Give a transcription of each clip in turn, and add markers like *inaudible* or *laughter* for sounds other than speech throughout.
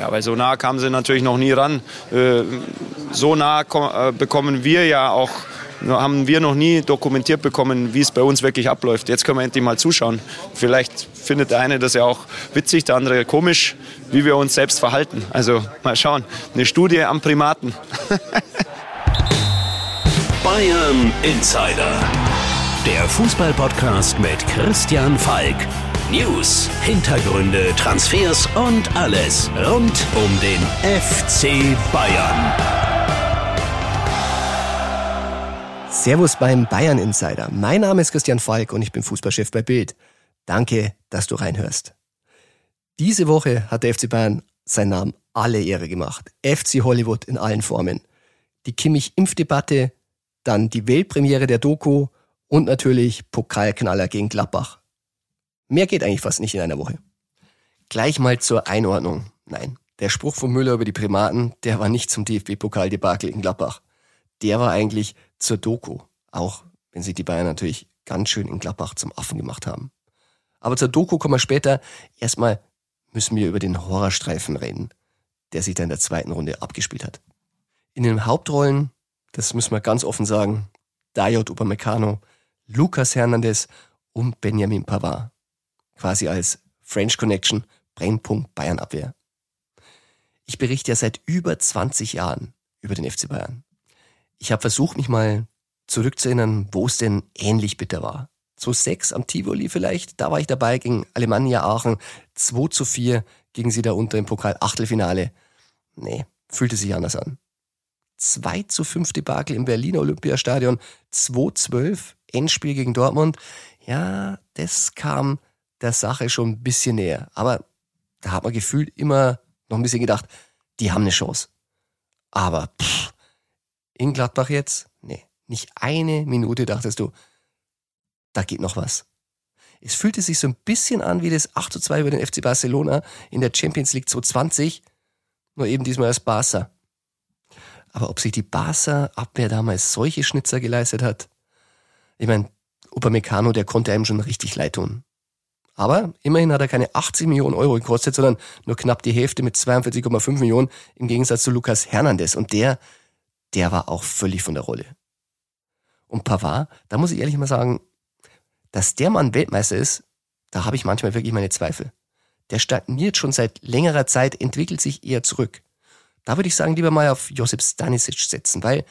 Ja, weil so nah kamen sie natürlich noch nie ran. Äh, so nah äh, bekommen wir ja auch haben wir noch nie dokumentiert bekommen, wie es bei uns wirklich abläuft. Jetzt können wir endlich mal zuschauen. Vielleicht findet der eine das ja auch witzig, der andere komisch, wie wir uns selbst verhalten. Also mal schauen. Eine Studie am Primaten. *laughs* Bayern Insider. Der Fußballpodcast mit Christian Falk. News, Hintergründe, Transfers und alles rund um den FC Bayern. Servus beim Bayern Insider. Mein Name ist Christian Falk und ich bin Fußballchef bei Bild. Danke, dass du reinhörst. Diese Woche hat der FC Bayern seinen Namen alle Ehre gemacht. FC Hollywood in allen Formen. Die Kimmich-Impfdebatte, dann die Weltpremiere der Doku und natürlich Pokalknaller gegen Gladbach. Mehr geht eigentlich fast nicht in einer Woche. Gleich mal zur Einordnung. Nein, der Spruch von Müller über die Primaten, der war nicht zum DFB-Pokaldebakel in Gladbach. Der war eigentlich zur Doku. Auch wenn sich die Bayern natürlich ganz schön in Gladbach zum Affen gemacht haben. Aber zur Doku kommen wir später. Erstmal müssen wir über den Horrorstreifen reden, der sich da in der zweiten Runde abgespielt hat. In den Hauptrollen, das müssen wir ganz offen sagen, Dayot Upamecano, Lucas Hernandez und Benjamin Pavard quasi als French Connection, Brennpunkt Bayern Abwehr. Ich berichte ja seit über 20 Jahren über den FC Bayern. Ich habe versucht, mich mal zurückzuerinnern, wo es denn ähnlich bitter war. 2-6 am Tivoli vielleicht, da war ich dabei gegen Alemannia Aachen, 2 zu 4 gegen sie da unter im Pokal Achtelfinale. Nee, fühlte sich anders an. 2 zu 5 Debakel im Berliner Olympiastadion, 2-12 Endspiel gegen Dortmund. Ja, das kam der Sache schon ein bisschen näher. Aber da hat man gefühlt immer noch ein bisschen gedacht, die haben eine Chance. Aber pff, in Gladbach jetzt? Nee, nicht eine Minute dachtest du, da geht noch was. Es fühlte sich so ein bisschen an wie das 8 zu 2 über den FC Barcelona in der Champions League 2020, nur eben diesmal als Barca. Aber ob sich die Barca-Abwehr damals solche Schnitzer geleistet hat, ich meine, Upamecano, der konnte einem schon richtig leid tun. Aber immerhin hat er keine 80 Millionen Euro gekostet, sondern nur knapp die Hälfte mit 42,5 Millionen im Gegensatz zu Lukas Hernandez. Und der, der war auch völlig von der Rolle. Und Pavard, da muss ich ehrlich mal sagen, dass der Mann Weltmeister ist, da habe ich manchmal wirklich meine Zweifel. Der stagniert schon seit längerer Zeit, entwickelt sich eher zurück. Da würde ich sagen, lieber mal auf Josip Stanisic setzen, weil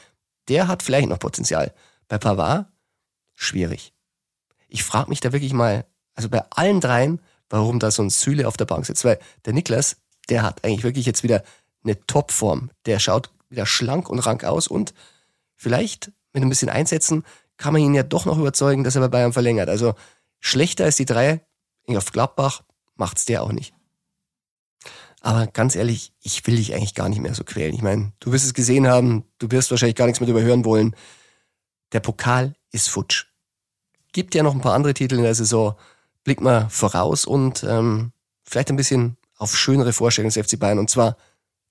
der hat vielleicht noch Potenzial. Bei Pavard schwierig. Ich frage mich da wirklich mal, also bei allen dreien, warum da so ein Süle auf der Bank sitzt. Weil der Niklas, der hat eigentlich wirklich jetzt wieder eine Topform. Der schaut wieder schlank und rank aus und vielleicht mit ein bisschen Einsetzen kann man ihn ja doch noch überzeugen, dass er bei Bayern verlängert. Also schlechter als die drei auf Gladbach macht's der auch nicht. Aber ganz ehrlich, ich will dich eigentlich gar nicht mehr so quälen. Ich meine, du wirst es gesehen haben, du wirst wahrscheinlich gar nichts mehr darüber hören wollen. Der Pokal ist futsch. Gibt ja noch ein paar andere Titel in der Saison blickt man voraus und ähm, vielleicht ein bisschen auf schönere Vorstellungen des FC Bayern und zwar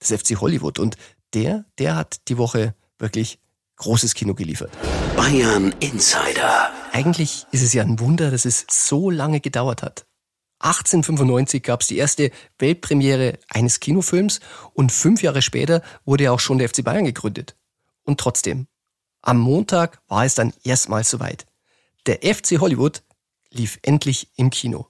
des FC Hollywood. Und der, der hat die Woche wirklich großes Kino geliefert. Bayern Insider. Eigentlich ist es ja ein Wunder, dass es so lange gedauert hat. 1895 gab es die erste Weltpremiere eines Kinofilms und fünf Jahre später wurde ja auch schon der FC Bayern gegründet. Und trotzdem, am Montag war es dann erstmals soweit. Der FC Hollywood lief endlich im Kino.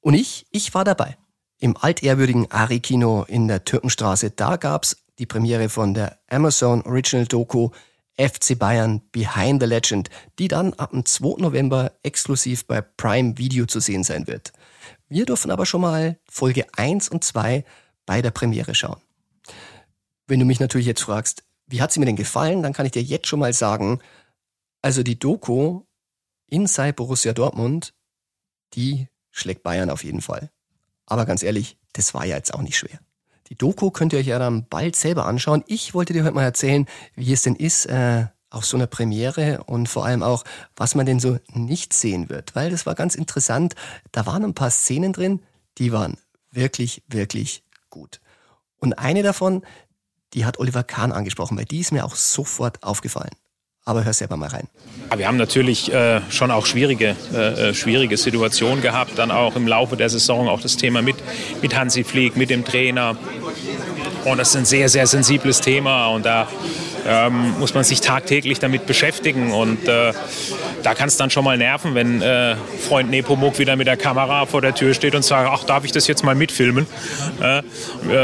Und ich, ich war dabei. Im altehrwürdigen Ari-Kino in der Türkenstraße, da gab's die Premiere von der Amazon Original Doku FC Bayern Behind the Legend, die dann ab dem 2. November exklusiv bei Prime Video zu sehen sein wird. Wir dürfen aber schon mal Folge 1 und 2 bei der Premiere schauen. Wenn du mich natürlich jetzt fragst, wie hat sie mir denn gefallen, dann kann ich dir jetzt schon mal sagen, also die Doku Inside Borussia Dortmund, die schlägt Bayern auf jeden Fall. Aber ganz ehrlich, das war ja jetzt auch nicht schwer. Die Doku könnt ihr euch ja dann bald selber anschauen. Ich wollte dir heute mal erzählen, wie es denn ist äh, auf so einer Premiere und vor allem auch, was man denn so nicht sehen wird. Weil das war ganz interessant. Da waren ein paar Szenen drin, die waren wirklich, wirklich gut. Und eine davon, die hat Oliver Kahn angesprochen, weil die ist mir auch sofort aufgefallen. Aber hör selber mal rein. Wir haben natürlich äh, schon auch schwierige, äh, äh, schwierige Situationen gehabt, dann auch im Laufe der Saison, auch das Thema mit, mit Hansi Flieg, mit dem Trainer. Und das ist ein sehr, sehr sensibles Thema und da ähm, muss man sich tagtäglich damit beschäftigen. Und äh, da kann es dann schon mal nerven, wenn äh, Freund Nepomuk wieder mit der Kamera vor der Tür steht und sagt, ach, darf ich das jetzt mal mitfilmen? Äh,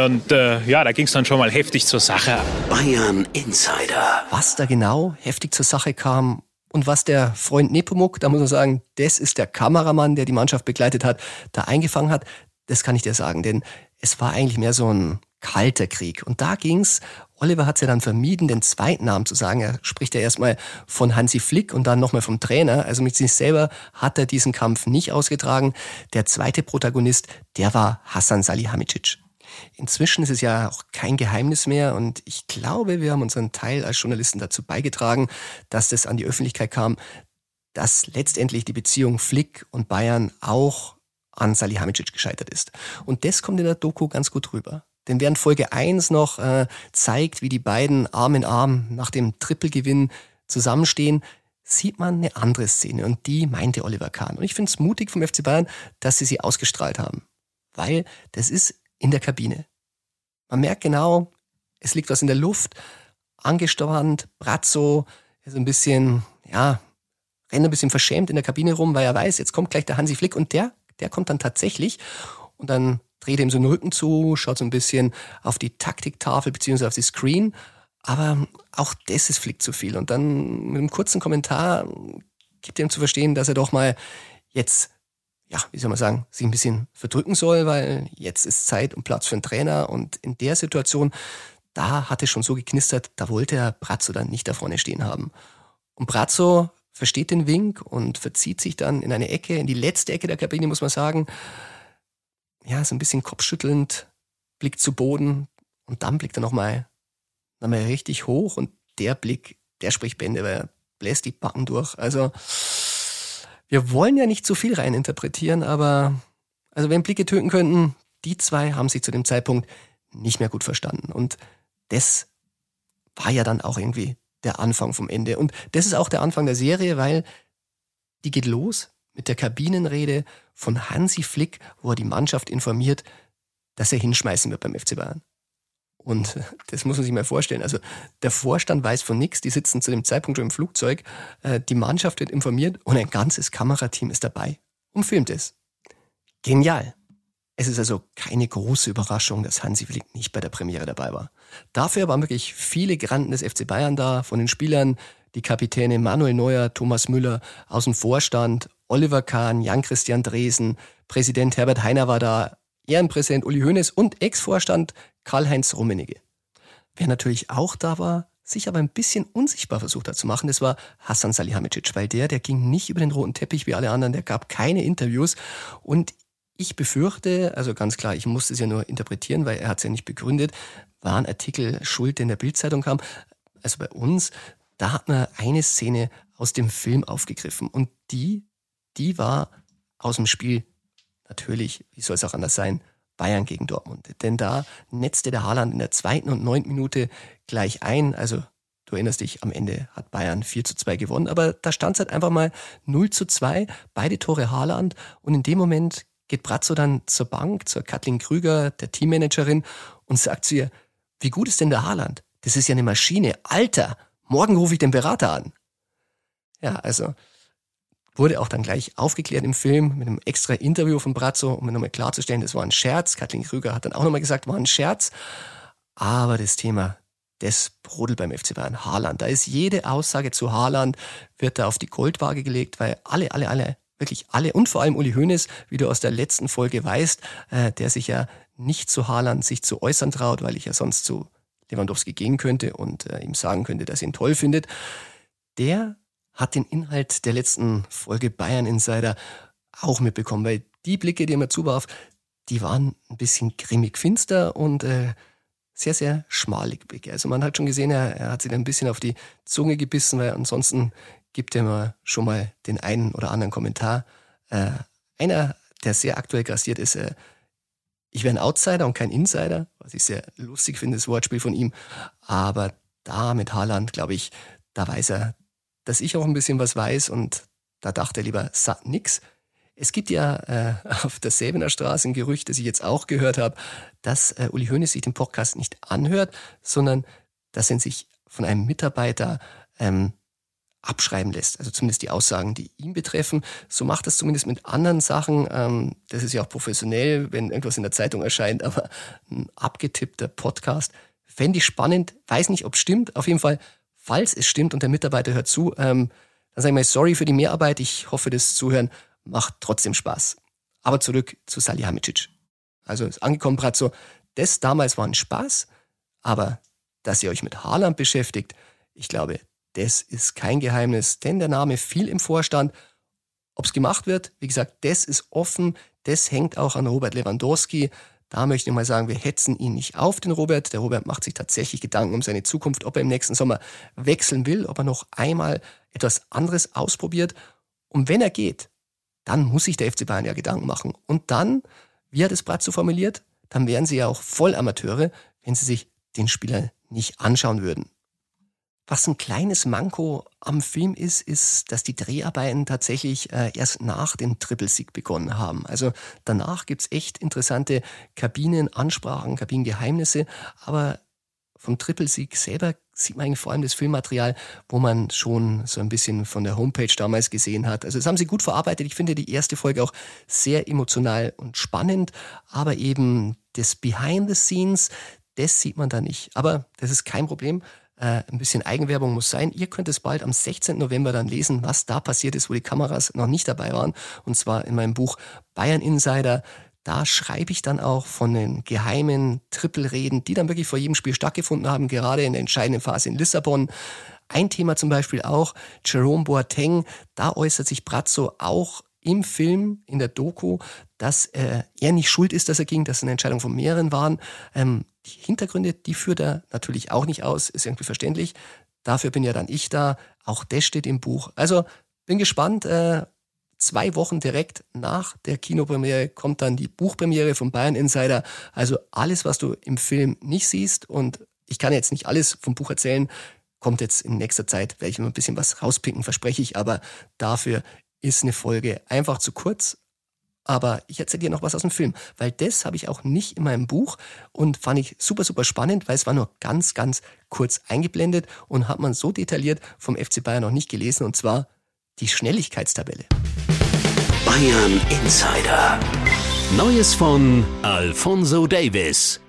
und äh, ja, da ging es dann schon mal heftig zur Sache. Bayern Insider. Was da genau heftig zur Sache kam und was der Freund Nepomuk, da muss man sagen, das ist der Kameramann, der die Mannschaft begleitet hat, da eingefangen hat, das kann ich dir sagen, denn es war eigentlich mehr so ein kalter Krieg. Und da ging's Oliver hat es ja dann vermieden, den zweiten Namen zu sagen. Er spricht ja erstmal von Hansi Flick und dann nochmal vom Trainer. Also mit sich selber hat er diesen Kampf nicht ausgetragen. Der zweite Protagonist, der war Hassan Salihamidzic. Inzwischen ist es ja auch kein Geheimnis mehr und ich glaube, wir haben unseren Teil als Journalisten dazu beigetragen, dass das an die Öffentlichkeit kam, dass letztendlich die Beziehung Flick und Bayern auch an Salihamidzic gescheitert ist. Und das kommt in der Doku ganz gut rüber. Denn während Folge 1 noch äh, zeigt, wie die beiden Arm in Arm nach dem Trippelgewinn zusammenstehen, sieht man eine andere Szene und die meinte Oliver Kahn. Und ich finde es mutig vom FC Bayern, dass sie sie ausgestrahlt haben. Weil das ist in der Kabine. Man merkt genau, es liegt was in der Luft, angespannt, Brazzo ist ein bisschen, ja, rennt ein bisschen verschämt in der Kabine rum, weil er weiß, jetzt kommt gleich der Hansi Flick und der, der kommt dann tatsächlich und dann dreht ihm so den Rücken zu, schaut so ein bisschen auf die Taktiktafel beziehungsweise auf die Screen. Aber auch das ist Flick zu viel. Und dann mit einem kurzen Kommentar gibt er ihm zu verstehen, dass er doch mal jetzt, ja, wie soll man sagen, sich ein bisschen verdrücken soll, weil jetzt ist Zeit und Platz für einen Trainer. Und in der Situation, da hat es schon so geknistert, da wollte er Brazzo dann nicht da vorne stehen haben. Und Brazzo versteht den Wink und verzieht sich dann in eine Ecke, in die letzte Ecke der Kabine, muss man sagen ja, so ein bisschen kopfschüttelnd, blickt zu Boden und dann blickt er nochmal noch mal richtig hoch und der Blick, der spricht Bände, weil er bläst die Backen durch. Also wir wollen ja nicht zu viel reininterpretieren, aber also wenn Blicke töten könnten, die zwei haben sich zu dem Zeitpunkt nicht mehr gut verstanden. Und das war ja dann auch irgendwie der Anfang vom Ende. Und das ist auch der Anfang der Serie, weil die geht los mit der Kabinenrede von Hansi Flick, wo er die Mannschaft informiert, dass er hinschmeißen wird beim FC Bayern. Und *laughs* das muss man sich mal vorstellen. Also der Vorstand weiß von nichts, die sitzen zu dem Zeitpunkt schon im Flugzeug, äh, die Mannschaft wird informiert und ein ganzes Kamerateam ist dabei und filmt es. Genial. Es ist also keine große Überraschung, dass Hansi Flick nicht bei der Premiere dabei war. Dafür waren wirklich viele Granden des FC Bayern da, von den Spielern, die Kapitäne Manuel Neuer, Thomas Müller aus dem Vorstand Oliver Kahn, Jan-Christian Dresen, Präsident Herbert Heiner war da, Ehrenpräsident Uli Hoeneß und Ex-Vorstand Karl-Heinz Rummenigge. Wer natürlich auch da war, sich aber ein bisschen unsichtbar versucht hat zu machen, das war Hassan Salihamidzic, weil der, der ging nicht über den roten Teppich wie alle anderen, der gab keine Interviews und ich befürchte, also ganz klar, ich musste es ja nur interpretieren, weil er hat es ja nicht begründet, war ein Artikel schuld, der in der Bildzeitung kam, also bei uns, da hat man eine Szene aus dem Film aufgegriffen und die die war aus dem Spiel natürlich, wie soll es auch anders sein, Bayern gegen Dortmund. Denn da netzte der Haaland in der zweiten und neunten Minute gleich ein. Also du erinnerst dich, am Ende hat Bayern 4 zu 2 gewonnen. Aber da stand es halt einfach mal 0 zu 2, beide Tore Haaland. Und in dem Moment geht Brazzo dann zur Bank, zur Kathleen Krüger, der Teammanagerin, und sagt zu ihr, wie gut ist denn der Haaland? Das ist ja eine Maschine. Alter, morgen rufe ich den Berater an. Ja, also wurde auch dann gleich aufgeklärt im Film mit einem extra Interview von Brazzo, um nochmal klarzustellen, das war ein Scherz. Kathleen Krüger hat dann auch nochmal gesagt, war ein Scherz. Aber das Thema, das brodelt beim FC Bayern. Haaland, da ist jede Aussage zu Haaland, wird da auf die Goldwaage gelegt, weil alle, alle, alle, wirklich alle und vor allem Uli Hoeneß, wie du aus der letzten Folge weißt, äh, der sich ja nicht zu Haaland sich zu äußern traut, weil ich ja sonst zu Lewandowski gehen könnte und äh, ihm sagen könnte, dass er ihn toll findet. Der hat den Inhalt der letzten Folge Bayern Insider auch mitbekommen, weil die Blicke, die er mir zuwarf, die waren ein bisschen grimmig finster und äh, sehr, sehr schmalig Blicke. Also man hat schon gesehen, er, er hat sich ein bisschen auf die Zunge gebissen, weil ansonsten gibt er mir schon mal den einen oder anderen Kommentar. Äh, einer, der sehr aktuell grassiert ist, äh, ich wäre ein Outsider und kein Insider, was ich sehr lustig finde, das Wortspiel von ihm. Aber da mit Haaland, glaube ich, da weiß er, dass ich auch ein bisschen was weiß und da dachte er lieber, nix. Es gibt ja äh, *laughs* auf der Säbener Straße ein Gerücht, das ich jetzt auch gehört habe, dass äh, Uli Hoeneß sich den Podcast nicht anhört, sondern dass er sich von einem Mitarbeiter ähm, abschreiben lässt. Also zumindest die Aussagen, die ihn betreffen. So macht das zumindest mit anderen Sachen. Ähm, das ist ja auch professionell, wenn irgendwas in der Zeitung erscheint, aber ein abgetippter Podcast. Fände ich spannend, weiß nicht, ob es stimmt. Auf jeden Fall, falls es stimmt und der Mitarbeiter hört zu, ähm, dann sage ich mal sorry für die Mehrarbeit. Ich hoffe, das Zuhören macht trotzdem Spaß. Aber zurück zu Salihamidzic. Also ist angekommen, Brazzo. Das damals war ein Spaß, aber dass ihr euch mit Haaland beschäftigt, ich glaube, das ist kein Geheimnis, denn der Name fiel im Vorstand. Ob es gemacht wird, wie gesagt, das ist offen. Das hängt auch an Robert Lewandowski. Da möchte ich mal sagen, wir hetzen ihn nicht auf, den Robert. Der Robert macht sich tatsächlich Gedanken um seine Zukunft, ob er im nächsten Sommer wechseln will, ob er noch einmal etwas anderes ausprobiert. Und wenn er geht, dann muss sich der FC Bayern ja Gedanken machen. Und dann, wie hat es Bratzo formuliert, dann wären sie ja auch Vollamateure, wenn sie sich den Spieler nicht anschauen würden. Was ein kleines Manko am Film ist, ist, dass die Dreharbeiten tatsächlich äh, erst nach dem Triple-Sieg begonnen haben. Also danach gibt's echt interessante Kabinenansprachen, Kabinengeheimnisse, aber vom Triple-Sieg selber sieht man eigentlich vor allem das Filmmaterial, wo man schon so ein bisschen von der Homepage damals gesehen hat. Also das haben sie gut verarbeitet. Ich finde die erste Folge auch sehr emotional und spannend, aber eben das Behind the Scenes, das sieht man da nicht. Aber das ist kein Problem. Äh, ein bisschen Eigenwerbung muss sein. Ihr könnt es bald am 16. November dann lesen, was da passiert ist, wo die Kameras noch nicht dabei waren. Und zwar in meinem Buch Bayern Insider. Da schreibe ich dann auch von den geheimen Trippelreden, die dann wirklich vor jedem Spiel stattgefunden haben, gerade in der entscheidenden Phase in Lissabon. Ein Thema zum Beispiel auch, Jerome Boateng, da äußert sich Brazzo auch im Film, in der Doku, dass äh, er nicht schuld ist, dass er ging, dass es eine Entscheidung von mehreren waren. Ähm, die Hintergründe, die führt er natürlich auch nicht aus, ist irgendwie verständlich. Dafür bin ja dann ich da. Auch das steht im Buch. Also bin gespannt. Äh, zwei Wochen direkt nach der Kinopremiere kommt dann die Buchpremiere von Bayern Insider. Also alles, was du im Film nicht siehst und ich kann jetzt nicht alles vom Buch erzählen, kommt jetzt in nächster Zeit, werde ich immer ein bisschen was rauspicken, verspreche ich, aber dafür ist eine Folge einfach zu kurz. Aber ich erzähle dir noch was aus dem Film, weil das habe ich auch nicht in meinem Buch und fand ich super, super spannend, weil es war nur ganz, ganz kurz eingeblendet und hat man so detailliert vom FC Bayern noch nicht gelesen und zwar die Schnelligkeitstabelle. Bayern Insider. Neues von Alfonso Davis.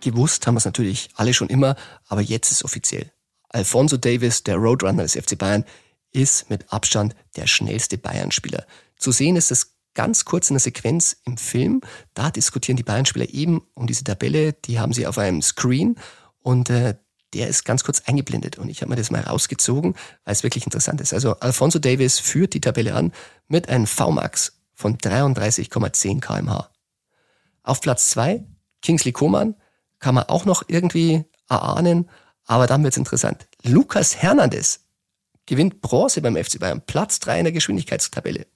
Gewusst haben wir es natürlich alle schon immer, aber jetzt ist offiziell. Alfonso Davis, der Roadrunner des FC Bayern, ist mit Abstand der schnellste Bayern-Spieler. Zu sehen ist es ganz kurz in der Sequenz im Film. Da diskutieren die Bayern-Spieler eben um diese Tabelle. Die haben sie auf einem Screen und äh, der ist ganz kurz eingeblendet. Und ich habe mir das mal rausgezogen, weil es wirklich interessant ist. Also Alfonso Davis führt die Tabelle an mit einem VMAX von 33,10 kmh. Auf Platz zwei Kingsley Coman kann man auch noch irgendwie erahnen, aber dann wird's interessant. Lucas Hernandez gewinnt Bronze beim FC Bayern, Platz 3 in der Geschwindigkeitstabelle.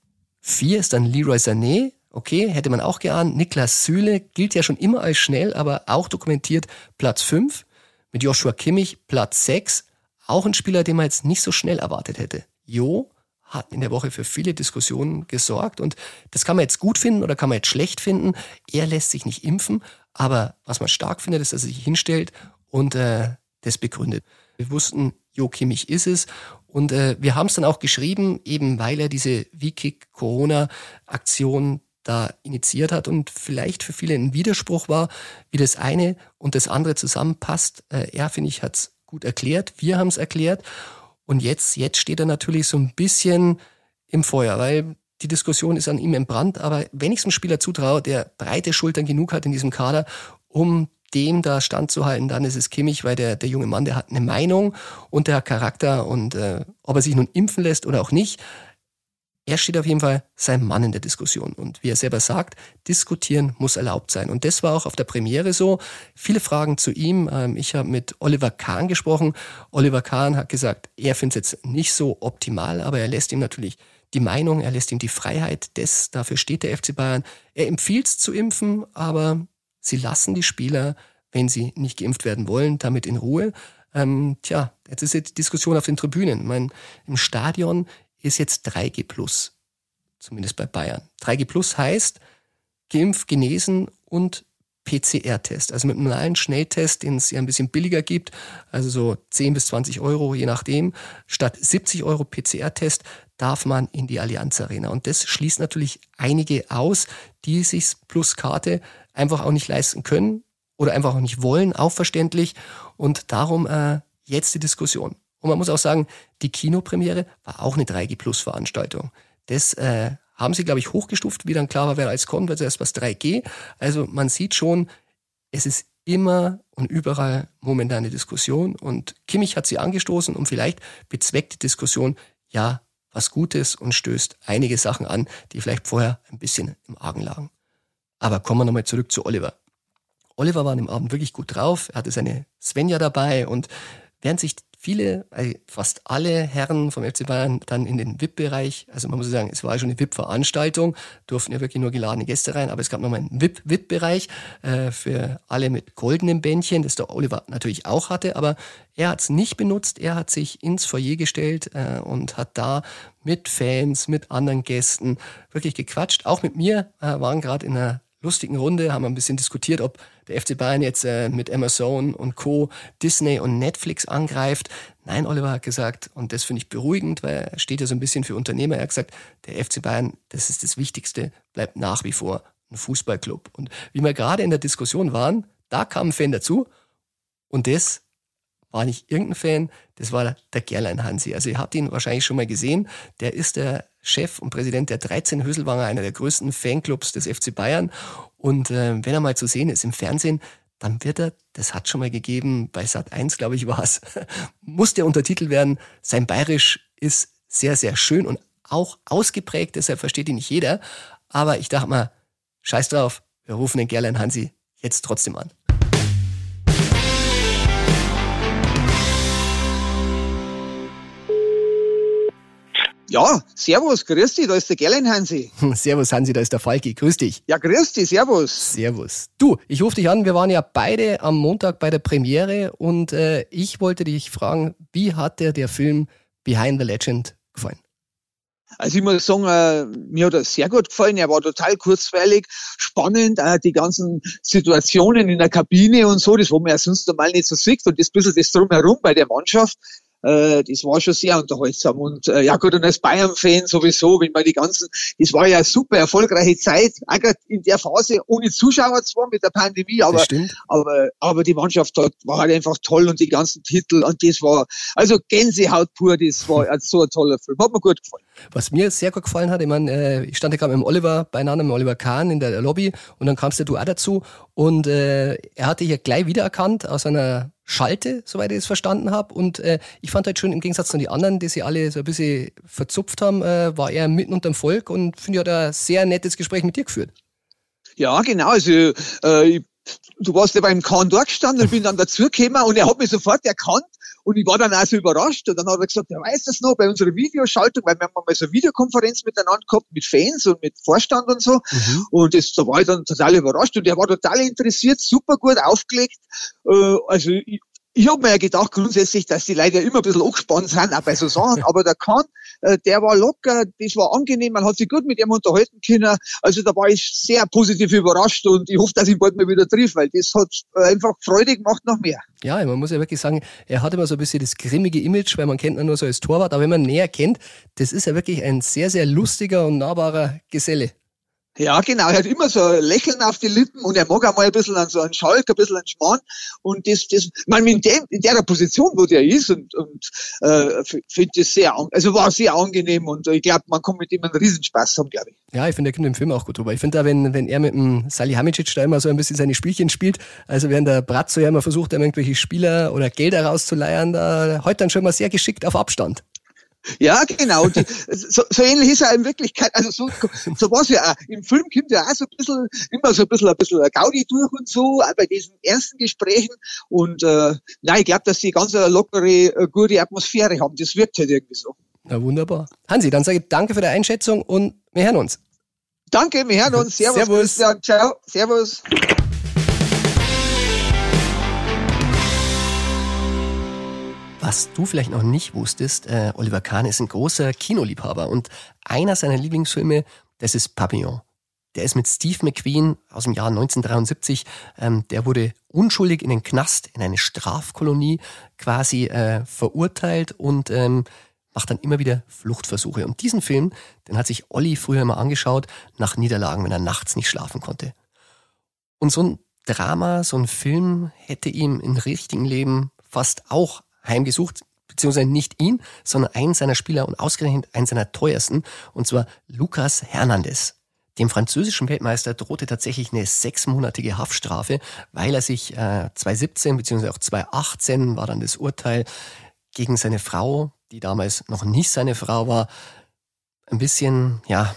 4 ist dann Leroy Sané, okay, hätte man auch geahnt. Niklas Süle gilt ja schon immer als schnell, aber auch dokumentiert Platz 5. Mit Joshua Kimmich Platz 6, auch ein Spieler, den man jetzt nicht so schnell erwartet hätte. Jo hat in der Woche für viele Diskussionen gesorgt und das kann man jetzt gut finden oder kann man jetzt schlecht finden. Er lässt sich nicht impfen, aber was man stark findet, ist, dass er sich hinstellt und äh, das begründet. Wir wussten, Jo Kimmich ist es und äh, wir haben es dann auch geschrieben, eben weil er diese Wikik-Corona-Aktion da initiiert hat und vielleicht für viele ein Widerspruch war, wie das eine und das andere zusammenpasst. Äh, er, finde ich, hat es gut erklärt, wir haben es erklärt und jetzt, jetzt steht er natürlich so ein bisschen im Feuer, weil die Diskussion ist an ihm entbrannt, aber wenn ich es einem Spieler zutraue, der breite Schultern genug hat in diesem Kader, um dem da standzuhalten, dann ist es Kimmich, weil der, der junge Mann, der hat eine Meinung und der hat Charakter und äh, ob er sich nun impfen lässt oder auch nicht, er steht auf jeden Fall sein Mann in der Diskussion. Und wie er selber sagt, diskutieren muss erlaubt sein. Und das war auch auf der Premiere so. Viele Fragen zu ihm. Ähm, ich habe mit Oliver Kahn gesprochen. Oliver Kahn hat gesagt, er findet es jetzt nicht so optimal, aber er lässt ihm natürlich die Meinung, er lässt ihm die Freiheit. Das, dafür steht der FC Bayern. Er empfiehlt es zu impfen, aber Sie lassen die Spieler, wenn sie nicht geimpft werden wollen, damit in Ruhe. Ähm, tja, jetzt ist jetzt die Diskussion auf den Tribünen. Ich meine, im Stadion ist jetzt 3G Plus, zumindest bei Bayern. 3G Plus heißt geimpft, genesen und PCR-Test. Also mit einem normalen Schnelltest, den es ja ein bisschen billiger gibt, also so 10 bis 20 Euro, je nachdem, statt 70 Euro PCR-Test darf man in die Allianz Arena. Und das schließt natürlich einige aus, die sich plus Karte einfach auch nicht leisten können oder einfach auch nicht wollen, auch verständlich. Und darum äh, jetzt die Diskussion. Und man muss auch sagen, die Kinopremiere war auch eine 3G Plus Veranstaltung. Das äh, haben sie, glaube ich, hochgestuft, wie dann klar war, wer als kommt, weil zuerst was 3G. Also man sieht schon, es ist immer und überall momentan eine Diskussion und Kimmich hat sie angestoßen und vielleicht bezweckt die Diskussion ja was Gutes und stößt einige Sachen an, die vielleicht vorher ein bisschen im Argen lagen. Aber kommen wir nochmal zurück zu Oliver. Oliver war an dem Abend wirklich gut drauf, er hatte seine Svenja dabei und während sich viele, äh, fast alle Herren vom FC Bayern dann in den VIP-Bereich, also man muss sagen, es war schon eine VIP-Veranstaltung, durften ja wirklich nur geladene Gäste rein, aber es gab nochmal einen VIP-VIP-Bereich äh, für alle mit goldenem Bändchen, das der Oliver natürlich auch hatte, aber er hat es nicht benutzt, er hat sich ins Foyer gestellt äh, und hat da mit Fans, mit anderen Gästen wirklich gequatscht. Auch mit mir äh, waren gerade in einer lustigen Runde, haben ein bisschen diskutiert, ob der FC Bayern jetzt äh, mit Amazon und Co. Disney und Netflix angreift. Nein, Oliver hat gesagt, und das finde ich beruhigend, weil er steht ja so ein bisschen für Unternehmer. Er hat gesagt, der FC Bayern, das ist das Wichtigste, bleibt nach wie vor ein Fußballclub. Und wie wir gerade in der Diskussion waren, da kam ein Fan dazu und das war nicht irgendein Fan, das war der Gerlein Hansi. Also ihr habt ihn wahrscheinlich schon mal gesehen. Der ist der Chef und Präsident der 13 Höselwanger, einer der größten Fanclubs des FC Bayern. Und äh, wenn er mal zu sehen ist im Fernsehen, dann wird er, das hat schon mal gegeben, bei Sat 1, glaube ich, war es, *laughs* muss der Untertitel werden. Sein Bayerisch ist sehr, sehr schön und auch ausgeprägt, deshalb versteht ihn nicht jeder. Aber ich dachte mal, scheiß drauf, wir rufen den Gerlein Hansi jetzt trotzdem an. Ja, servus, grüß dich, da ist der Gerlein Hansi. *laughs* Servus Hansi, da ist der Falki, grüß dich. Ja, grüß dich, servus. Servus. Du, ich rufe dich an, wir waren ja beide am Montag bei der Premiere und äh, ich wollte dich fragen, wie hat dir der Film Behind the Legend gefallen? Also ich muss sagen, äh, mir hat er sehr gut gefallen. Er war total kurzweilig, spannend, äh, die ganzen Situationen in der Kabine und so, das wo man ja sonst normal nicht so sieht und das bisschen das drumherum bei der Mannschaft äh, das war schon sehr unterhaltsam. Und äh, ja gut, und als Bayern-Fan sowieso, wenn man die ganzen, das war ja eine super erfolgreiche Zeit, auch gerade in der Phase, ohne Zuschauer zwar mit der Pandemie, aber, aber, aber die Mannschaft dort war halt einfach toll und die ganzen Titel und das war, also Gänsehaut pur, das war *laughs* so ein toller Film. Hat mir gut gefallen. Was mir sehr gut gefallen hat, ich meine, äh, ich stand ja gerade mit dem Oliver beieinander, mit dem Oliver Kahn in der Lobby und dann kamst du auch dazu und äh, er hatte dich ja gleich wiedererkannt aus einer Schalte, soweit ich es verstanden habe. Und äh, ich fand halt schon im Gegensatz zu den anderen, die sie alle so ein bisschen verzupft haben, äh, war er mitten unter dem Volk und finde, er hat ein sehr nettes Gespräch mit dir geführt. Ja, genau. Also äh, du warst ja beim Kahn dort gestanden und bin dann dazugekommen und er hat mich sofort erkannt und ich war dann auch so überrascht. Und dann hat er gesagt, er weiß das noch bei unserer Videoschaltung, weil wir haben mal so eine Videokonferenz miteinander gehabt mit Fans und mit Vorstand und so. Mhm. Und das, da war ich dann total überrascht und er war total interessiert, super gut aufgelegt. Äh, also ich, ich habe mir ja gedacht grundsätzlich, dass die Leute ja immer ein bisschen angespannt sind, auch bei so Sachen, aber der Kahn, äh, der war locker, das war angenehm, man hat sich gut mit ihm unterhalten können, also da war ich sehr positiv überrascht und ich hoffe, dass ich bald mal wieder triff, weil das hat einfach Freude gemacht noch mehr. Ja, man muss ja wirklich sagen, er hat immer so ein bisschen das grimmige Image, weil man kennt ihn nur so als Torwart, aber wenn man ihn näher kennt, das ist ja wirklich ein sehr, sehr lustiger und nahbarer Geselle. Ja, genau. Er hat immer so ein Lächeln auf die Lippen und er mag auch mal ein bisschen an so einen Schalk, ein bisschen einen Schmarrn. Und das, das, man in, dem, in der Position, wo der ist und, und äh, finde das sehr, also war sehr angenehm und ich glaube, man kann mit ihm einen Riesenspaß haben, glaube ich. Ja, ich finde, er kommt im Film auch gut drüber. Ich finde da, wenn, wenn er mit dem Salihamidzic da immer so ein bisschen seine Spielchen spielt, also während der Bratzo ja immer versucht, irgendwelche Spieler oder Gelder rauszuleiern, da heute dann schon mal sehr geschickt auf Abstand. Ja, genau. Die, so, so ähnlich ist er in Wirklichkeit. Also so, so war es ja auch. Im Film kommt ja auch so ein bisschen, immer so ein bisschen, ein bisschen Gaudi durch und so, auch bei diesen ersten Gesprächen. Und äh, nein, ich glaube, dass sie ganz eine lockere, äh, gute Atmosphäre haben. Das wirkt halt irgendwie so. Na wunderbar. Hansi, dann sage ich danke für die Einschätzung und wir hören uns. Danke, wir hören uns. Servus. Servus. Christian. Ciao. Servus. Was du vielleicht noch nicht wusstest, äh, Oliver Kahn ist ein großer Kinoliebhaber und einer seiner Lieblingsfilme, das ist Papillon. Der ist mit Steve McQueen aus dem Jahr 1973, ähm, der wurde unschuldig in den Knast, in eine Strafkolonie quasi äh, verurteilt und ähm, macht dann immer wieder Fluchtversuche. Und diesen Film, den hat sich Olli früher immer angeschaut, nach Niederlagen, wenn er nachts nicht schlafen konnte. Und so ein Drama, so ein Film hätte ihm im richtigen Leben fast auch heimgesucht, beziehungsweise nicht ihn, sondern einen seiner Spieler und ausgerechnet einen seiner teuersten, und zwar Lucas Hernandez. Dem französischen Weltmeister drohte tatsächlich eine sechsmonatige Haftstrafe, weil er sich äh, 2017 beziehungsweise auch 2018 war dann das Urteil gegen seine Frau, die damals noch nicht seine Frau war, ein bisschen, ja,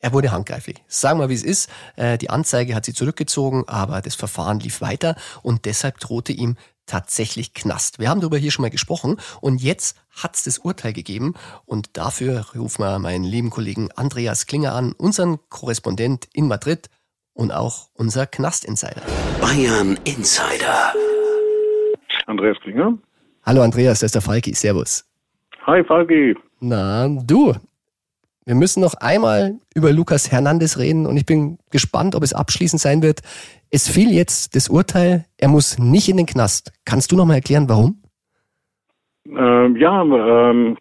er wurde handgreiflich. Sagen wir, wie es ist. Äh, die Anzeige hat sie zurückgezogen, aber das Verfahren lief weiter und deshalb drohte ihm tatsächlich Knast. Wir haben darüber hier schon mal gesprochen und jetzt hat es das Urteil gegeben und dafür rufen wir meinen lieben Kollegen Andreas Klinger an, unseren Korrespondent in Madrid und auch unser Knast-Insider. Bayern Insider. Andreas Klinger. Hallo Andreas, das ist der Falki. Servus. Hi Falki. Na, du. Wir müssen noch einmal über Lukas Hernandez reden und ich bin gespannt, ob es abschließend sein wird. Es fiel jetzt das Urteil, er muss nicht in den Knast. Kannst du noch mal erklären, warum? Ähm, ja, ähm,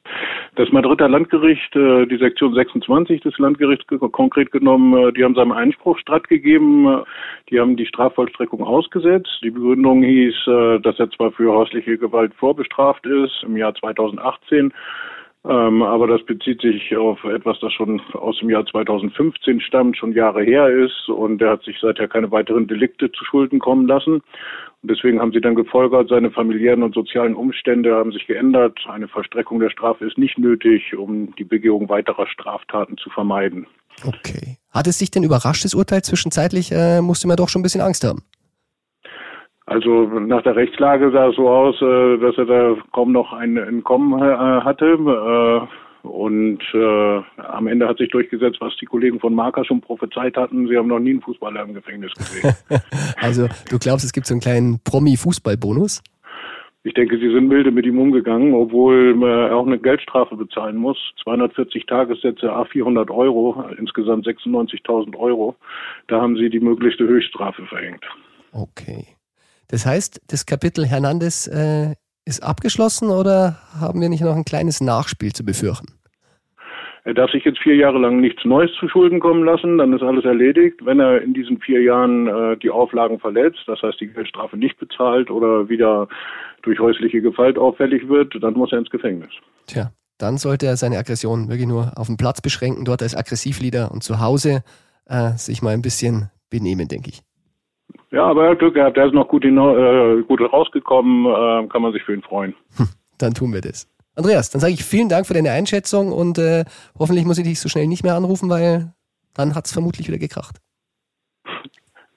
das Madrider Landgericht, äh, die Sektion 26 des Landgerichts konkret genommen, äh, die haben seinem Einspruch stattgegeben. Die haben die Strafvollstreckung ausgesetzt. Die Begründung hieß, äh, dass er zwar für häusliche Gewalt vorbestraft ist im Jahr 2018, ähm, aber das bezieht sich auf etwas, das schon aus dem Jahr 2015 stammt, schon Jahre her ist und er hat sich seither keine weiteren Delikte zu Schulden kommen lassen. Und deswegen haben sie dann gefolgert, seine familiären und sozialen Umstände haben sich geändert. Eine Verstreckung der Strafe ist nicht nötig, um die Begehung weiterer Straftaten zu vermeiden. Okay. Hat es dich denn überrascht, das Urteil zwischenzeitlich? Äh, musste man doch schon ein bisschen Angst haben. Also nach der Rechtslage sah es so aus, äh, dass er da kaum noch ein Entkommen äh, hatte. Äh, und äh, am Ende hat sich durchgesetzt, was die Kollegen von Marker schon prophezeit hatten. Sie haben noch nie einen Fußballer im Gefängnis gesehen. *laughs* also du glaubst, es gibt so einen kleinen Promi-Fußball-Bonus? Ich denke, sie sind milde mit ihm umgegangen, obwohl er auch eine Geldstrafe bezahlen muss. 240 Tagessätze, a 400 Euro, insgesamt 96.000 Euro. Da haben sie die möglichste Höchststrafe verhängt. Okay. Das heißt, das Kapitel Hernandez äh, ist abgeschlossen oder haben wir nicht noch ein kleines Nachspiel zu befürchten? Er darf sich jetzt vier Jahre lang nichts Neues zu Schulden kommen lassen, dann ist alles erledigt. Wenn er in diesen vier Jahren äh, die Auflagen verletzt, das heißt die Geldstrafe nicht bezahlt oder wieder durch häusliche Gewalt auffällig wird, dann muss er ins Gefängnis. Tja, dann sollte er seine Aggression wirklich nur auf den Platz beschränken, dort als Aggressivleader und zu Hause äh, sich mal ein bisschen benehmen, denke ich. Ja, aber er hat Glück gehabt, er ist noch gut, äh, gut rausgekommen, äh, kann man sich für ihn freuen. Hm, dann tun wir das. Andreas, dann sage ich vielen Dank für deine Einschätzung und äh, hoffentlich muss ich dich so schnell nicht mehr anrufen, weil dann hat es vermutlich wieder gekracht.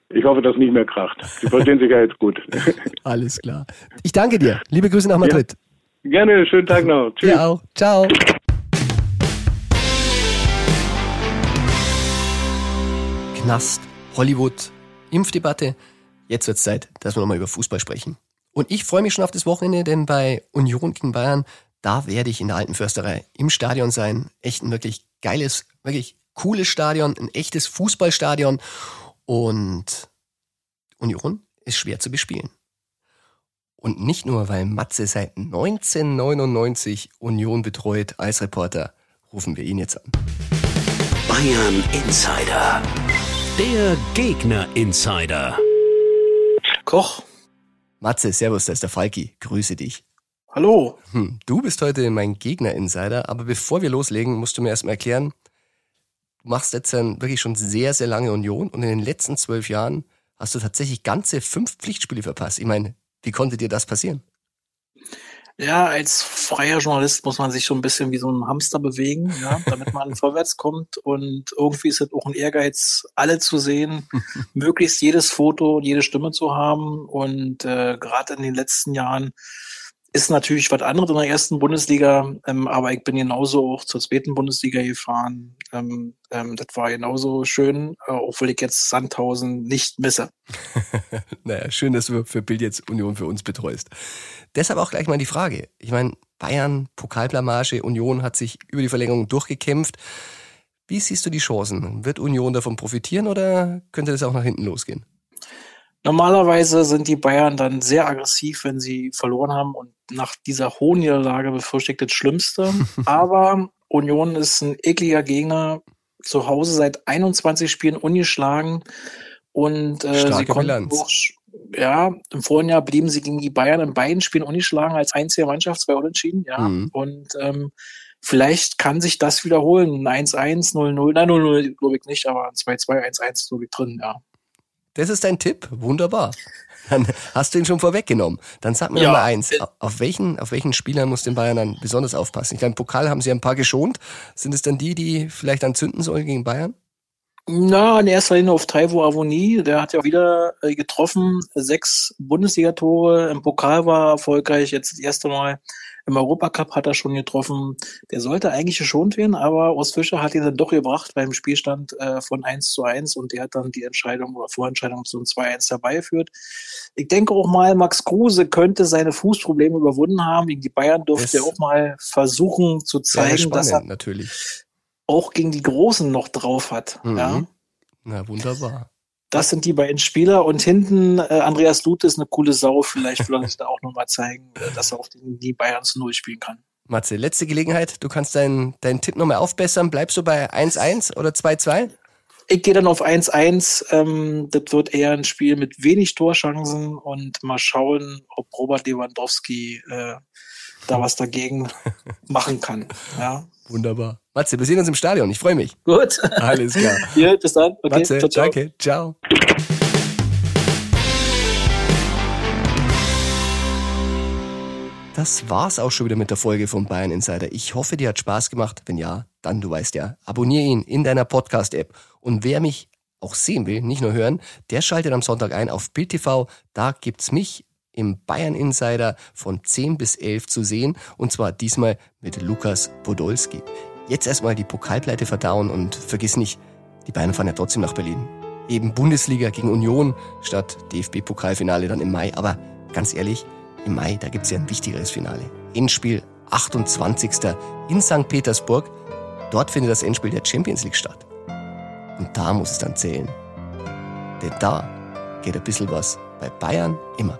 Ich hoffe, dass nicht mehr kracht. Sie verstehen sich ja jetzt gut. *laughs* Alles klar. Ich danke dir. Liebe Grüße nach Madrid. Ja, gerne, schönen Tag noch. Tschüss. Dir auch. Ciao. Knast, Hollywood, Impfdebatte. Jetzt wird es Zeit, dass wir nochmal über Fußball sprechen. Und ich freue mich schon auf das Wochenende, denn bei Union gegen Bayern, da werde ich in der Alten Försterei im Stadion sein. Echt ein wirklich geiles, wirklich cooles Stadion, ein echtes Fußballstadion. Und Union ist schwer zu bespielen. Und nicht nur, weil Matze seit 1999 Union betreut als Reporter, rufen wir ihn jetzt an. Bayern Insider. Der Gegner Insider. Koch. Matze, servus, da ist der Falki. Grüße dich. Hallo. Hm, du bist heute mein Gegner-Insider, aber bevor wir loslegen, musst du mir erstmal erklären, du machst jetzt wirklich schon sehr, sehr lange Union und in den letzten zwölf Jahren hast du tatsächlich ganze fünf Pflichtspiele verpasst. Ich meine, wie konnte dir das passieren? Ja, als freier Journalist muss man sich so ein bisschen wie so ein Hamster bewegen, ja, damit man *laughs* vorwärts kommt. Und irgendwie ist es auch ein Ehrgeiz, alle zu sehen, *laughs* möglichst jedes Foto und jede Stimme zu haben. Und äh, gerade in den letzten Jahren ist natürlich was anderes in der ersten Bundesliga, ähm, aber ich bin genauso auch zur zweiten Bundesliga gefahren. Ähm, ähm, das war genauso schön, äh, obwohl ich jetzt Sandhausen nicht misse. *laughs* naja, schön, dass du für Bild jetzt Union für uns betreust. Deshalb auch gleich mal die Frage. Ich meine, Bayern, Pokalblamage, Union hat sich über die Verlängerung durchgekämpft. Wie siehst du die Chancen? Wird Union davon profitieren oder könnte das auch nach hinten losgehen? Normalerweise sind die Bayern dann sehr aggressiv, wenn sie verloren haben und nach dieser hohen Niederlage befürchtet das Schlimmste. *laughs* Aber Union ist ein ekliger Gegner, zu Hause seit 21 Spielen ungeschlagen und äh, sie konnten auch, ja, im vorigen Jahr blieben sie gegen die Bayern in beiden Spielen ungeschlagen als einzige Mannschaft, zwei Unentschieden, ja. Mhm. Und ähm, vielleicht kann sich das wiederholen. 1-1, 0-0, nein, 0-0 glaube ich nicht, aber 2-2, 1-1 glaube ich drin, ja. Das ist dein Tipp. Wunderbar. Dann hast du ihn schon vorweggenommen. Dann sag mir ja. mal eins. Auf welchen, auf welchen Spielern muss den Bayern dann besonders aufpassen? Ich meine, Pokal haben sie ein paar geschont. Sind es dann die, die vielleicht dann zünden sollen gegen Bayern? Na, in erster Linie auf Taiwo Avoni. Der hat ja wieder äh, getroffen. Sechs Bundesligatore. Im Pokal war erfolgreich. Jetzt das erste Mal im Europacup hat er schon getroffen. Der sollte eigentlich geschont werden, aber Urs Fischer hat ihn dann doch gebracht beim Spielstand äh, von 1 zu 1 und der hat dann die Entscheidung oder Vorentscheidung zum 2-1 dabei geführt. Ich denke auch mal, Max Kruse könnte seine Fußprobleme überwunden haben. Gegen die Bayern durfte er auch mal versuchen zu zeigen, spannend, dass er natürlich. auch gegen die Großen noch drauf hat. Mhm. Ja? Na, wunderbar. Das sind die beiden Spieler und hinten äh, Andreas Lute ist eine coole Sau. Vielleicht will er sich da auch nochmal zeigen, äh, dass er auf den, die Bayern zu Null spielen kann. Matze, letzte Gelegenheit. Du kannst deinen deinen Tipp nochmal aufbessern. Bleibst du bei 1-1 oder 2-2? Ich gehe dann auf 1-1. Ähm, das wird eher ein Spiel mit wenig Torchancen und mal schauen, ob Robert Lewandowski äh, da was dagegen *laughs* machen kann. Ja. Wunderbar. Matze, wir sehen uns im Stadion. Ich freue mich. Gut. Alles klar. *laughs* ja, bis dann. Okay, Matze, ciao, ciao. danke. Ciao. Das war's auch schon wieder mit der Folge von Bayern Insider. Ich hoffe, dir hat Spaß gemacht. Wenn ja, dann du weißt ja, abonniere ihn in deiner Podcast-App. Und wer mich auch sehen will, nicht nur hören, der schaltet am Sonntag ein auf Bild TV. Da gibt's mich im Bayern Insider von 10 bis 11 zu sehen. Und zwar diesmal mit Lukas Podolski. Jetzt erstmal die Pokalpleite verdauen und vergiss nicht, die Bayern fahren ja trotzdem nach Berlin. Eben Bundesliga gegen Union statt DFB-Pokalfinale dann im Mai. Aber ganz ehrlich, im Mai, da gibt's ja ein wichtigeres Finale. Endspiel 28. in St. Petersburg. Dort findet das Endspiel der Champions League statt. Und da muss es dann zählen. Denn da geht ein bisschen was bei Bayern immer.